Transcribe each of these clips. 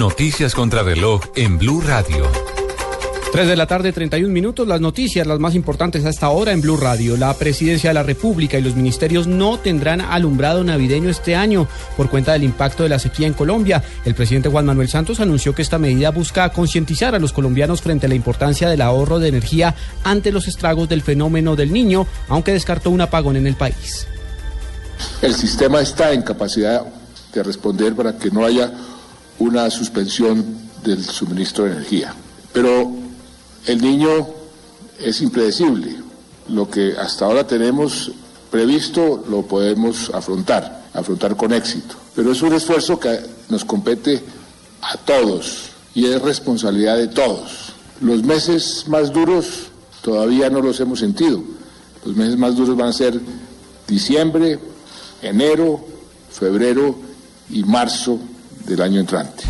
Noticias contra reloj en Blue Radio. 3 de la tarde, 31 minutos. Las noticias, las más importantes hasta ahora en Blue Radio. La presidencia de la República y los ministerios no tendrán alumbrado navideño este año por cuenta del impacto de la sequía en Colombia. El presidente Juan Manuel Santos anunció que esta medida busca concientizar a los colombianos frente a la importancia del ahorro de energía ante los estragos del fenómeno del niño, aunque descartó un apagón en el país. El sistema está en capacidad de responder para que no haya una suspensión del suministro de energía. Pero el niño es impredecible. Lo que hasta ahora tenemos previsto lo podemos afrontar, afrontar con éxito. Pero es un esfuerzo que nos compete a todos y es responsabilidad de todos. Los meses más duros todavía no los hemos sentido. Los meses más duros van a ser diciembre, enero, febrero y marzo del año entrante.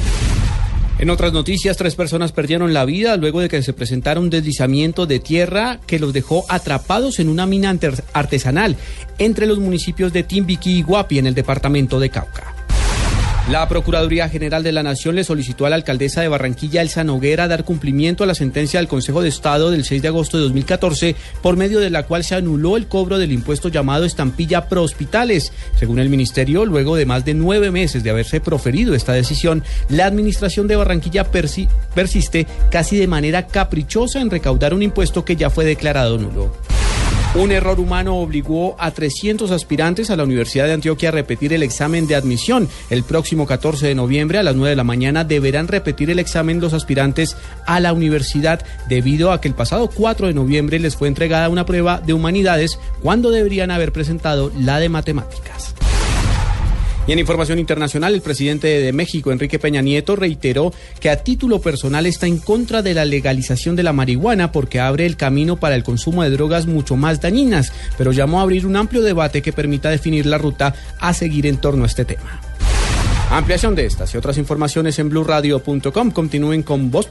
En otras noticias, tres personas perdieron la vida luego de que se presentara un deslizamiento de tierra que los dejó atrapados en una mina artesanal entre los municipios de Timbiquí y Guapi en el departamento de Cauca. La Procuraduría General de la Nación le solicitó a la alcaldesa de Barranquilla, Elsa Noguera, dar cumplimiento a la sentencia del Consejo de Estado del 6 de agosto de 2014, por medio de la cual se anuló el cobro del impuesto llamado estampilla pro hospitales. Según el ministerio, luego de más de nueve meses de haberse proferido esta decisión, la administración de Barranquilla persiste casi de manera caprichosa en recaudar un impuesto que ya fue declarado nulo. Un error humano obligó a 300 aspirantes a la Universidad de Antioquia a repetir el examen de admisión. El próximo 14 de noviembre a las 9 de la mañana deberán repetir el examen los aspirantes a la universidad debido a que el pasado 4 de noviembre les fue entregada una prueba de humanidades cuando deberían haber presentado la de matemáticas. Y en información internacional, el presidente de México, Enrique Peña Nieto, reiteró que a título personal está en contra de la legalización de la marihuana porque abre el camino para el consumo de drogas mucho más dañinas, pero llamó a abrir un amplio debate que permita definir la ruta a seguir en torno a este tema. Ampliación de estas y otras informaciones en blurradio.com. Continúen con Voz.